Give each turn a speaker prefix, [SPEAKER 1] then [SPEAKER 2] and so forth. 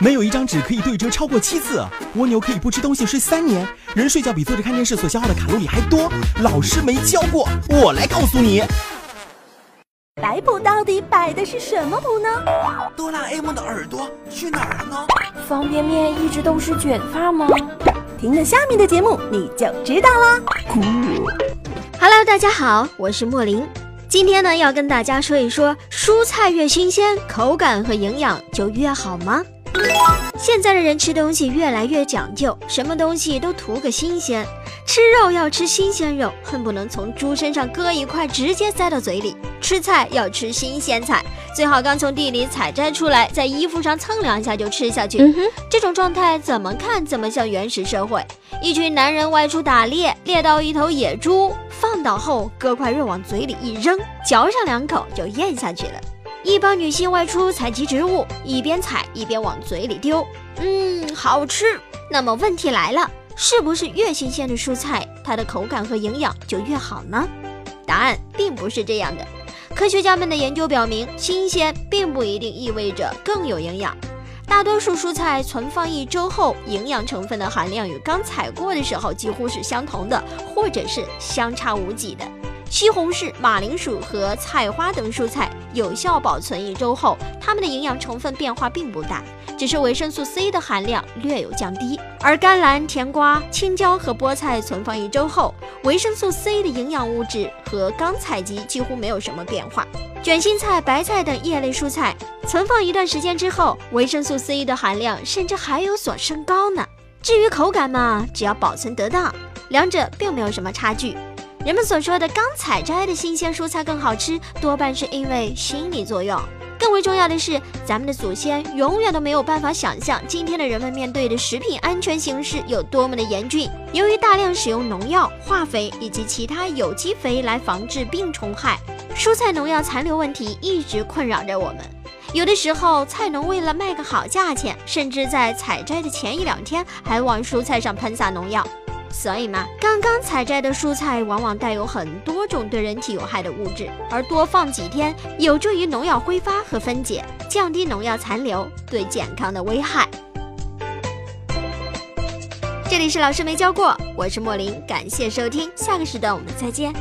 [SPEAKER 1] 没有一张纸可以对折超过七次。蜗牛可以不吃东西睡三年。人睡觉比坐着看电视所消耗的卡路里还多。老师没教过，我来告诉你。
[SPEAKER 2] 摆谱到底摆的是什么谱呢？
[SPEAKER 3] 哆啦 A 梦的耳朵去哪儿了呢？
[SPEAKER 2] 方便面一直都是卷发吗？听了下面的节目你就知道啦。
[SPEAKER 4] Hello，大家好，我是莫林。今天呢，要跟大家说一说，蔬菜越新鲜，口感和营养就越好吗？现在的人吃东西越来越讲究，什么东西都图个新鲜。吃肉要吃新鲜肉，恨不能从猪身上割一块直接塞到嘴里；吃菜要吃新鲜菜，最好刚从地里采摘出来，在衣服上蹭两下就吃下去。这种状态怎么看怎么像原始社会，一群男人外出打猎，猎到一头野猪，放倒后割块肉往嘴里一扔，嚼上两口就咽下去了。一帮女性外出采集植物，一边采一边往嘴里丢，嗯，好吃。那么问题来了，是不是越新鲜的蔬菜，它的口感和营养就越好呢？答案并不是这样的。科学家们的研究表明，新鲜并不一定意味着更有营养。大多数蔬菜存放一周后，营养成分的含量与刚采过的时候几乎是相同的，或者是相差无几的。西红柿、马铃薯和菜花等蔬菜有效保存一周后，它们的营养成分变化并不大，只是维生素 C 的含量略有降低。而甘蓝、甜瓜、青椒和菠菜存放一周后，维生素 C 的营养物质和刚采集几乎没有什么变化。卷心菜、白菜等叶类蔬菜存放一段时间之后，维生素 C 的含量甚至还有所升高呢。至于口感嘛，只要保存得当，两者并没有什么差距。人们所说的刚采摘的新鲜蔬菜更好吃，多半是因为心理作用。更为重要的是，咱们的祖先永远都没有办法想象今天的人们面对的食品安全形势有多么的严峻。由于大量使用农药、化肥以及其他有机肥来防治病虫害，蔬菜农药残留问题一直困扰着我们。有的时候，菜农为了卖个好价钱，甚至在采摘的前一两天还往蔬菜上喷洒农药。所以嘛，刚刚采摘的蔬菜往往带有很多种对人体有害的物质，而多放几天有助于农药挥发和分解，降低农药残留对健康的危害。这里是老师没教过，我是莫林，感谢收听，下个时段我们再见。